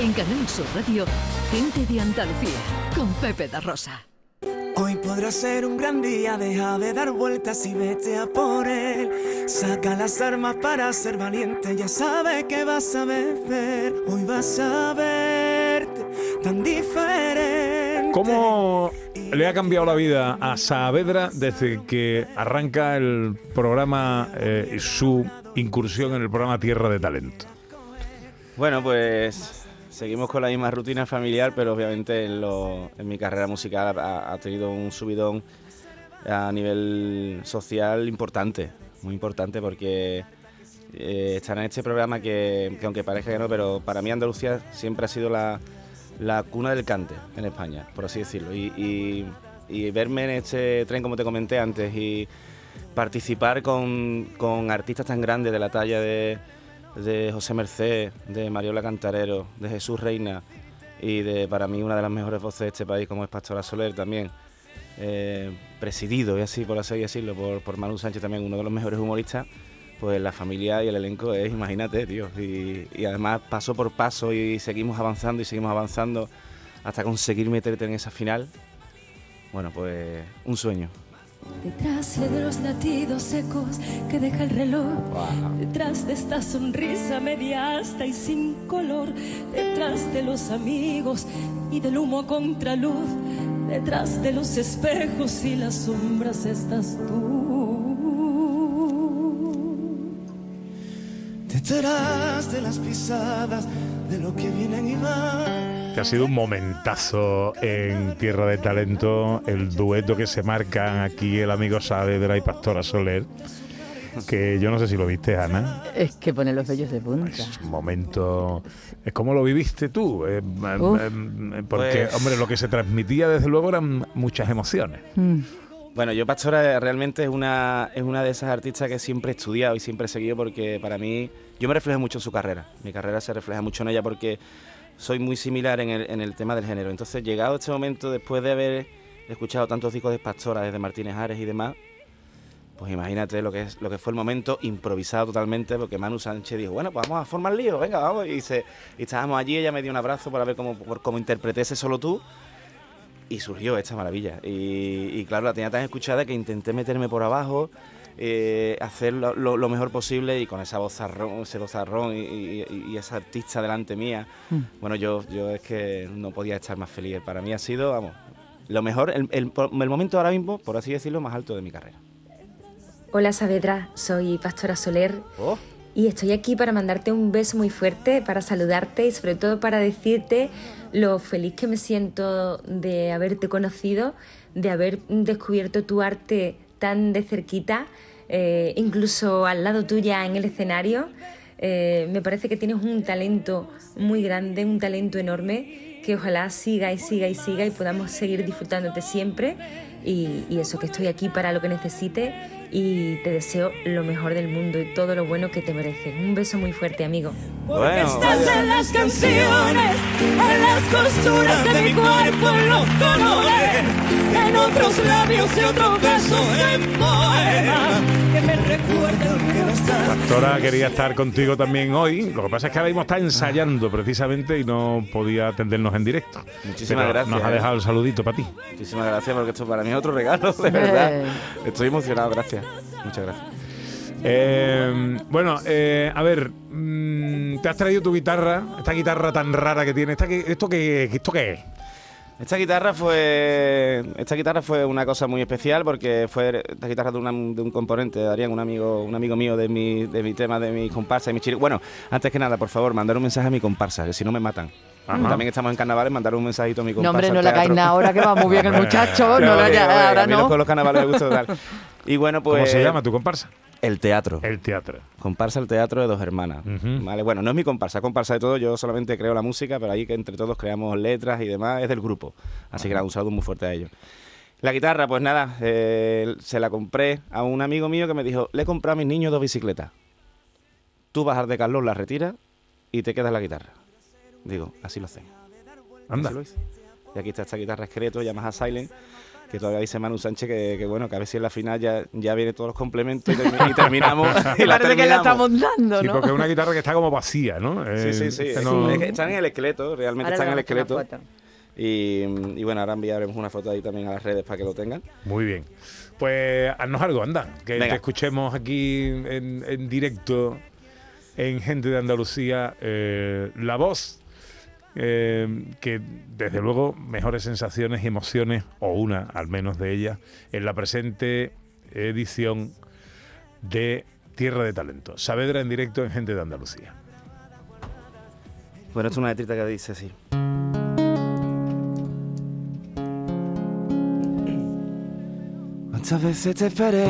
En Canal Sur Radio, Gente de Andalucía, con Pepe da Rosa. Hoy podrá ser un gran día, deja de dar vueltas y vete a por él. Saca las armas para ser valiente, ya sabes que vas a ver. Hoy vas a verte tan diferente. ¿Cómo le ha cambiado la vida a Saavedra desde que arranca el programa, eh, su incursión en el programa Tierra de Talento? Bueno, pues seguimos con la misma rutina familiar, pero obviamente en, lo- mi carrera musical ha, tenido un subidón a nivel social importante, muy importante porque eh, estar en este programa que, que aunque parezca que no, pero para mí Andalucía siempre ha sido la, cuna del cante en España, por así decirlo. Y, verme en este tren, como te comenté antes, y participar con artistas tan grandes de la talla de, de José Merced, de Mariola Cantarero, de Jesús Reina y de para mí una de las mejores voces de este país como es Pastora Soler también, eh, presidido y así por así decirlo por, por Manu Sánchez también, uno de los mejores humoristas, pues la familia y el elenco es, imagínate, tío, y, y además paso por paso y seguimos avanzando y seguimos avanzando hasta conseguir meterte en esa final. Bueno, pues un sueño. Detrás de los latidos secos que deja el reloj, detrás de esta sonrisa media asta y sin color, detrás de los amigos y del humo a contraluz, detrás de los espejos y las sombras estás tú. Detrás de las pisadas de lo que vienen y van. Que ha sido un momentazo en Tierra de Talento, el dueto que se marcan aquí el amigo Saavedra y Pastora Soler, que yo no sé si lo viste, Ana. Es que pone los vellos de punta. Es un momento. ¿Cómo lo viviste tú? Eh, eh, Uf. eh, porque, Pues- hombre, lo que se transmitía desde luego eran muchas emociones. Mm. Bueno, yo Pastora realmente es una, es una de esas artistas que siempre he estudiado y siempre he seguido porque para mí, yo me reflejo mucho en su carrera. Mi carrera se refleja mucho en ella porque soy muy similar en el, en el tema del género. Entonces, llegado este momento, después de haber escuchado tantos discos de Pastora, desde Martínez Ares y demás, pues imagínate lo que es lo que fue el momento improvisado totalmente porque Manu Sánchez dijo bueno pues vamos a formar lío venga vamos y, se, y estábamos allí ella me dio un abrazo para ver cómo cómo interpreté ese solo tú y surgió esta maravilla. Y claro, la tenía tan escuchada que intenté meterme por abajo, eh, hacer lo, lo- lo mejor posible y con esa vozarrón, ese vozarrón y, y- y esa artista delante mía. Bueno, yo, yo es que no podía estar más feliz. Para mí ha sido, vamos, lo mejor, el, el- el momento ahora mismo, por así decirlo, más alto de mi carrera. Hola Saavedra, soy Pastora Soler Oh, y estoy aquí para mandarte un beso muy fuerte, para saludarte y sobre todo para decirte lo feliz que me siento de haberte conocido, de haber descubierto tu arte tan de cerquita, eh, incluso al lado tuya en el escenario. Eh, me parece que tienes un talento muy grande, un talento enorme, que ojalá siga y siga y siga y podamos seguir disfrutándote siempre. Y, y eso, que estoy aquí para lo que necesites y te deseo lo mejor del mundo y todo lo bueno que te mereces. Un beso muy fuerte, amigo. bueno, Estás en las canciones, en las costuras de mi cuerpo, en los colores, otros labios y otros besos en poema que me recuerdan que no estás. Pastora quería estar contigo también hoy. Lo que pasa es que ahora mismo está ensayando precisamente y no podía atendernos en directo. Muchísimas Pero gracias. Nos ha dejado el saludito para ti. muchísimas gracias porque esto para mí es otro regalo, de verdad. Estoy emocionado, gracias. Muchas gracias. Eh, bueno, eh, a ver, mm, te has traído tu guitarra, esta guitarra tan rara que tiene. ¿Esta que- ¿Esto qué, esto qué es? Esta guitarra fue esta guitarra fue una cosa muy especial porque fue esta guitarra de, una- de un componente, de Darían, un amigo, un amigo mío de mi, de mi tema, de mi comparsa y mi chiri. Bueno, antes que nada, por favor, mandar un mensaje a mi comparsa, que si no me matan. Ajá. También estamos en carnavales, mandar un mensajito a mi comparsa. No, hombre, no le caes nada ahora que va muy bien el muchacho. No, ya, bien. ahora A mí no. los, los carnavales me gusta total. Y bueno, pues... ¿Cómo se llama tu comparsa? El teatro. El teatro. Comparsa el teatro de dos hermanas. Vale, bueno, no es mi comparsa, comparsa de todo, yo solamente creo la música, pero ahí que entre todos creamos letras y demás, es del grupo. Así que nada, un saludo muy fuerte a ellos. La guitarra, pues nada, eh, se la compré a un amigo mío que me dijo, le he comprado a mis niños dos bicicletas. Tú bajas de Carlos, la retiras y te quedas la guitarra. Digo, así lo hacemos. Anda. Así lo hice. Y aquí está esta guitarra esqueleto, Yamaha Silent, que todavía dice Manu Sánchez que, que bueno, que a ver si en la final ya, ya vienen todos los complementos y, termi- y terminamos. y la Parece que la estamos dando, Sí, ¿no? porque es una guitarra que está como vacía, ¿no? Sí, sí, Eh, sí. es no- que están en el esqueleto, realmente Ahora están en el esqueleto. Y, y bueno, ahora enviaremos una foto ahí también a las redes para que lo tengan. Muy bien. Pues haznos algo, anda. Que Venga. te escuchemos aquí en, en directo en Gente de Andalucía. eh, la voz eh, que desde luego mejores sensaciones y emociones, o una al menos de ellas, en la presente edición de Tierra de Talento. Saavedra en directo en Gente de Andalucía. Bueno, esto es una letrita que dice así. ¿Cuántas veces te esperé?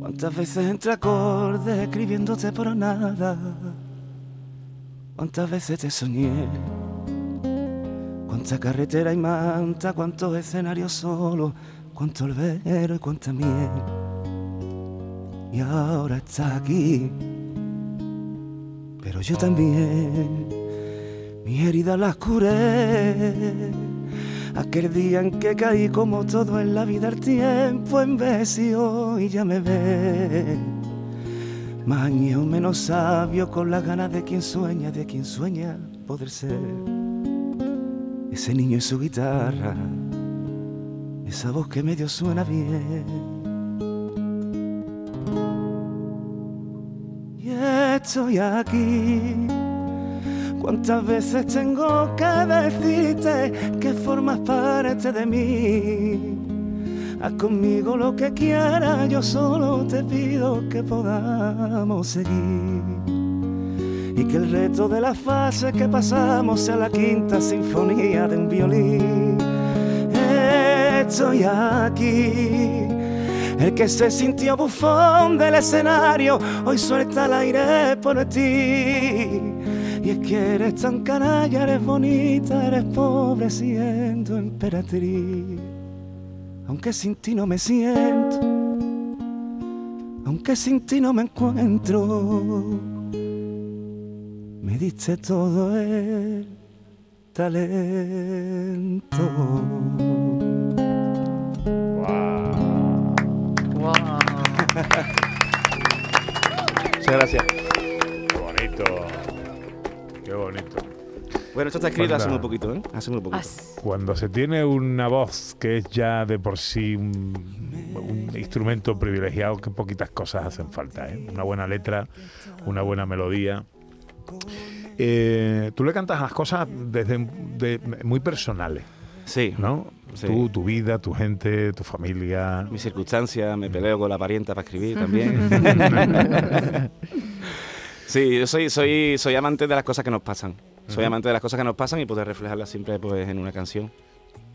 ¿Cuántas veces entre acordes escribiéndote por nada? ¿Cuántas veces te soñé? ¿Cuánta carretera y manta? ¿Cuántos escenarios solos? ¿Cuánto albero y cuánta miel? Y ahora está aquí. Pero yo también, mi herida la curé. Aquel día en que caí como todo en la vida el tiempo envejeció y ya me ve. Más añejo, menos sabio con las ganas de quien sueña, de quien sueña poder ser. Ese niño y su guitarra, esa voz que medio suena bien. Y estoy aquí. ¿Cuántas veces tengo que decirte que formas parte de mí? Haz conmigo lo que quieras, yo solo te pido que podamos seguir. Y que el reto de la fase que pasamos sea la quinta sinfonía de un violín. Estoy aquí. El que se sintió bufón del escenario, hoy suelta el aire por ti. Y es que eres tan canalla, eres bonita, eres pobre siendo emperatriz. Aunque sin ti no me siento, aunque sin ti no me encuentro, me diste todo el talento. Guau. Muchas gracias. Qué bonito. Qué bonito. Bueno, esto está escrito hace muy poquito, ¿eh? Hace muy poquito. As- Cuando se tiene una voz que es ya de por sí un, un instrumento privilegiado, que poquitas cosas hacen falta. ¿eh? Una buena letra, una buena melodía. Eh, tú le cantas las cosas desde de- muy personales, Sí, ¿no? Sí. Tú, tu vida, tu gente, tu familia. mis circunstancias, me peleo con la parienta para escribir también. sí, yo soy, soy, soy amante de las cosas que nos pasan. Soy amante de las cosas que nos pasan y poder reflejarlas siempre pues, en una canción.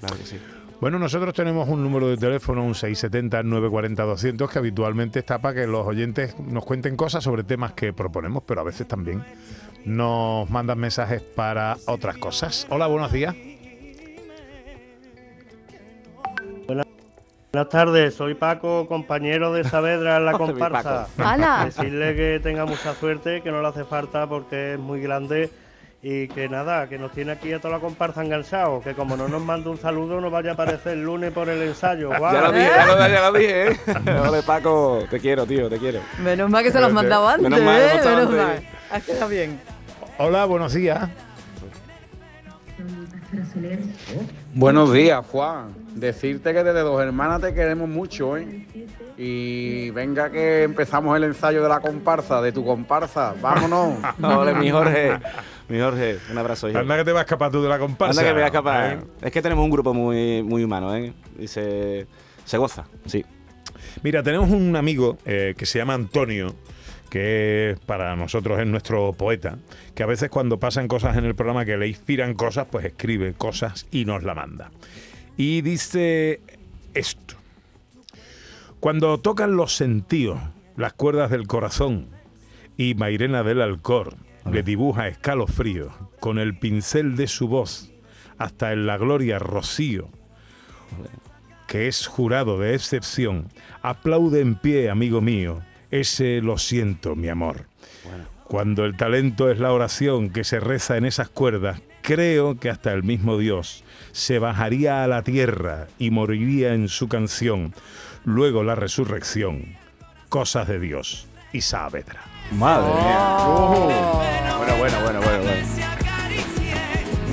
Claro que sí. Bueno, nosotros tenemos un número de teléfono, un 670-940-200, que habitualmente está para que los oyentes nos cuenten cosas sobre temas que proponemos, pero a veces también nos mandan mensajes para otras cosas. Hola, buenos días. Buenas tardes, soy Paco, compañero de Saavedra en la comparsa. Decirle que tenga mucha suerte, que no le hace falta porque es muy grande y que nada, que nos tiene aquí a toda la comparsa enganchados, que como no nos manda un saludo no vaya a aparecer el lunes por el ensayo. Ya lo dije, ya lo, ya lo dije, ¿eh? Ole, Paco, te quiero, tío, te quiero. Menos mal que se los mandaba antes, Menos mal, ¿eh? Menos antes. mal. Ha quedado bien. Hola, buenos días. Buenos días, Juan. Decirte que desde Dos Hermanas te queremos mucho, ¿eh? Y venga que empezamos el ensayo de la comparsa, de tu comparsa. Vámonos. Ole, mi Jorge. Mi Jorge, un abrazo, hijo. Anda que te vas a escapar tú de la comparsa. Anda que me voy a escapar. ¿eh? Es que tenemos un grupo muy, muy humano, ¿eh? Y se, se goza, sí. Mira, tenemos un amigo eh, que se llama Antonio, que para nosotros es nuestro poeta, que a veces cuando pasan cosas en el programa que le inspiran cosas, pues escribe cosas y nos la manda. Y dice esto. Cuando tocan los sentidos, las cuerdas del corazón, y Mairena del Alcor le dibuja escalofrío con el pincel de su voz hasta en la gloria rocío, que es jurado de excepción, aplaude en pie, amigo mío, ese lo siento, mi amor. Cuando el talento es la oración que se reza en esas cuerdas, creo que hasta el mismo Dios se bajaría a la tierra y moriría en su canción. Luego la resurrección, cosas de Dios y Saavedra. Madre mía. Oh. Bueno, bueno, bueno, bueno, bueno.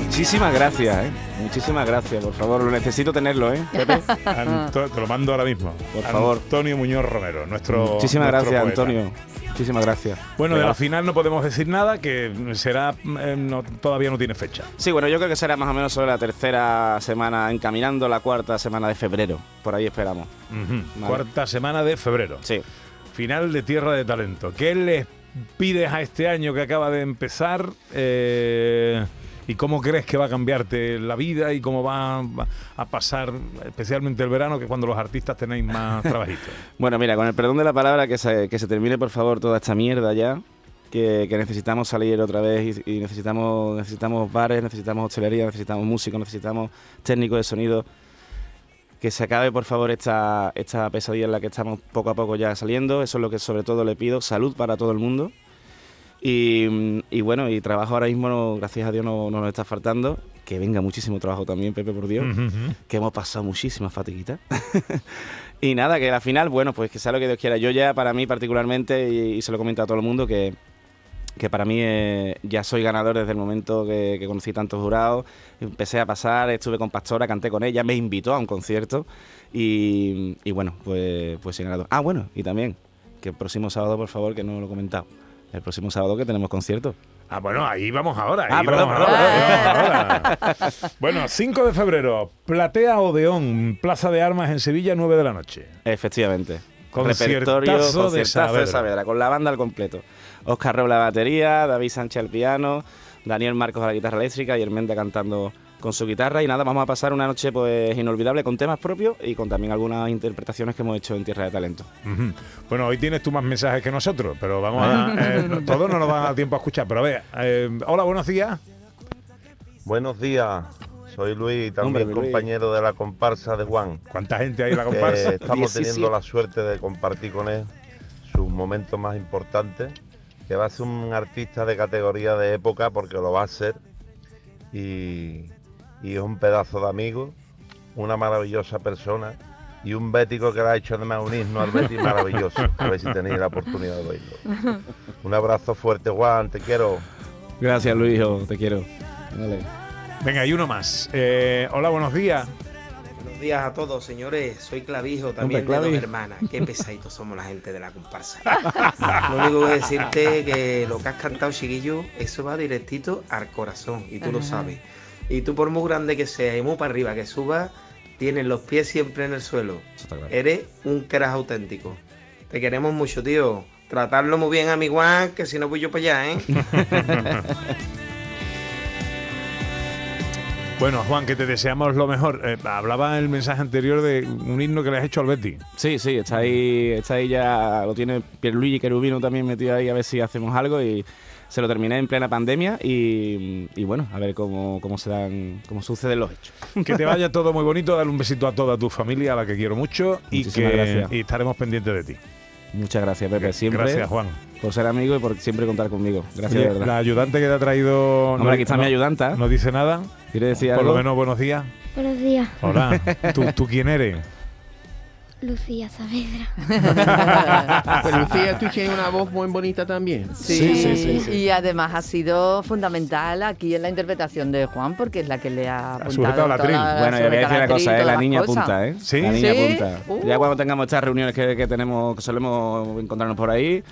Muchísimas gracias, ¿eh? Muchísimas gracias, por favor. Lo necesito tenerlo, ¿eh? Pepe. Anto- te lo mando ahora mismo. Por favor. Antonio Muñoz Romero, nuestro. Muchísimas nuestro gracias, poeta. Antonio. Muchísimas gracias. Bueno, de la final no podemos decir nada, que será. eh, no- todavía no tiene fecha. Sí, bueno, yo creo que será más o menos sobre la tercera semana, encaminando la cuarta semana de febrero. Por ahí esperamos. Vale. Cuarta semana de febrero. Sí. Final de Tierra de Talento. ¿Qué les pides a este año que acaba de empezar? Eh, ¿Y cómo crees que va a cambiarte la vida y cómo va, a pasar, especialmente el verano, que es cuando los artistas tenéis más trabajitos? Bueno, mira, con el perdón de la palabra, que se, que se termine por favor toda esta mierda ya. Que, que necesitamos salir otra vez y, y necesitamos, necesitamos bares, necesitamos hostelería, necesitamos músicos, necesitamos técnicos de sonido. Que se acabe por favor esta, esta pesadilla en la que estamos poco a poco ya saliendo. Eso es lo que sobre todo le pido. Salud para todo el mundo. Y, y bueno, y trabajo ahora mismo, no- gracias a Dios, no, no nos está faltando. Que venga muchísimo trabajo también, Pepe, por Dios que hemos pasado muchísimas fatiguitas. y nada, que la final, bueno, pues que sea lo que Dios quiera. Yo ya, para mí particularmente, y, y se lo comento a todo el mundo, que, que para mí eh, ya soy ganador desde el momento que, que conocí tantos jurados. Empecé a pasar, estuve con Pastora, canté con ella, me invitó a un concierto. Y, y bueno, pues, pues soy ganador. Ah, bueno, y también, que el próximo sábado, por favor, que no lo he comentado. El próximo sábado que tenemos concierto. Ah, bueno, ahí vamos ahora. Ah, ahí perdón, vamos perdón, ahora, vamos ahora. Bueno, 5 de febrero, Platea Odeón, Plaza de Armas en Sevilla, 9 de la noche. Efectivamente. Repertorio, de conciertazo de Saavedra. Saavedra, con la banda al completo. Oscar Robles la batería, David Sánchez al piano, Daniel Marcos a la guitarra eléctrica y Hermenda cantando con su guitarra. Y nada, vamos a pasar una noche pues inolvidable con temas propios y con también algunas interpretaciones que hemos hecho en Tierra de Talento. Bueno, hoy tienes tú más mensajes que nosotros, pero vamos a. eh, todos no nos van a dar tiempo a escuchar. Pero a ver, eh, hola, buenos días. Buenos días, soy Luis, también Hombre, mi Luis. compañero de la comparsa de Juan. ¿Cuánta gente hay en la comparsa? estamos 17. teniendo la suerte de compartir con él sus momentos más importantes, que va a ser un artista de categoría de época porque lo va a ser y, y es un pedazo de amigo, una maravillosa persona y un bético que le ha hecho además un himno al Betis maravilloso. A ver si tenéis la oportunidad de oírlo. Un abrazo fuerte, Juan, te quiero. Gracias Luis, te quiero. Dale. Venga, hay uno más. Eh, hola, buenos días. Buenos días a todos, señores. Soy Clavijo, también de dos hermanas. Qué pesaditos somos la gente de la comparsa. Lo único que decirte que lo que has cantado, chiquillo, eso va directito al corazón, y tú lo sabes. Y tú, por muy grande que sea y muy para arriba que subas, tienes los pies siempre en el suelo. Eso está claro. Eres un crash auténtico. Te queremos mucho, tío. Tratarlo muy bien a mi Juan, que si no voy yo para allá, ¿eh? Bueno, Juan, que te deseamos lo mejor. Eh, hablaba en el mensaje anterior de un himno que le has hecho al Betty. Sí, sí, está ahí, está ahí ya, lo tiene Pierluigi Querubino también metido ahí a ver si hacemos algo y se lo terminé en plena pandemia y, y bueno, a ver cómo, cómo se dan, cómo suceden los hechos. Que te vaya todo muy bonito. Dale un besito a toda tu familia, a la que quiero mucho. Y, Muchísimas que, gracias. y estaremos pendientes de ti. Muchas gracias, Pepe, siempre Gracias, Juan. por ser amigo y por siempre contar conmigo. Gracias, Oye, de verdad. la ayudante que te ha traído. Hombre, aquí está mi ayudanta. No dice nada. ¿Quiere decir Por algo? lo menos buenos días. Buenos días, Hola. ¿Tú, tú quién eres? Lucía Saavedra. Pero Lucía, tú tienes una voz muy bonita también. Sí, sí, sí, sí. y además ha sido fundamental aquí en la interpretación de Juan porque es la que le ha apuntado sujetado la tril. Bueno, yo voy a decir una cosa, ¿eh? la niña cosas. apunta, ¿eh? ¿Sí? La niña ¿Sí? apunta. Uh. Ya cuando tengamos estas reuniones que, que tenemos, que solemos encontrarnos por ahí,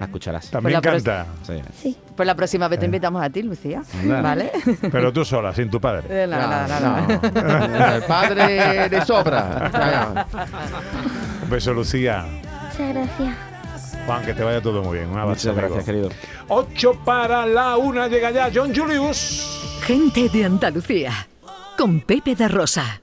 la escucharás. También la pro- canta. Sí. Sí, Pues la próxima vez te invitamos a ti, Lucía. ¿Vale? Pero tú sola, sin tu padre. Eh, no, no, no, no. El padre de sobra. Un beso, Lucía. muchas gracias. Juan, que te vaya todo muy bien. Un abrazo. Muchas gracias, querido. 8 para la una llega ya John Julius. Gente de Andalucía. Con Pepe da Rosa.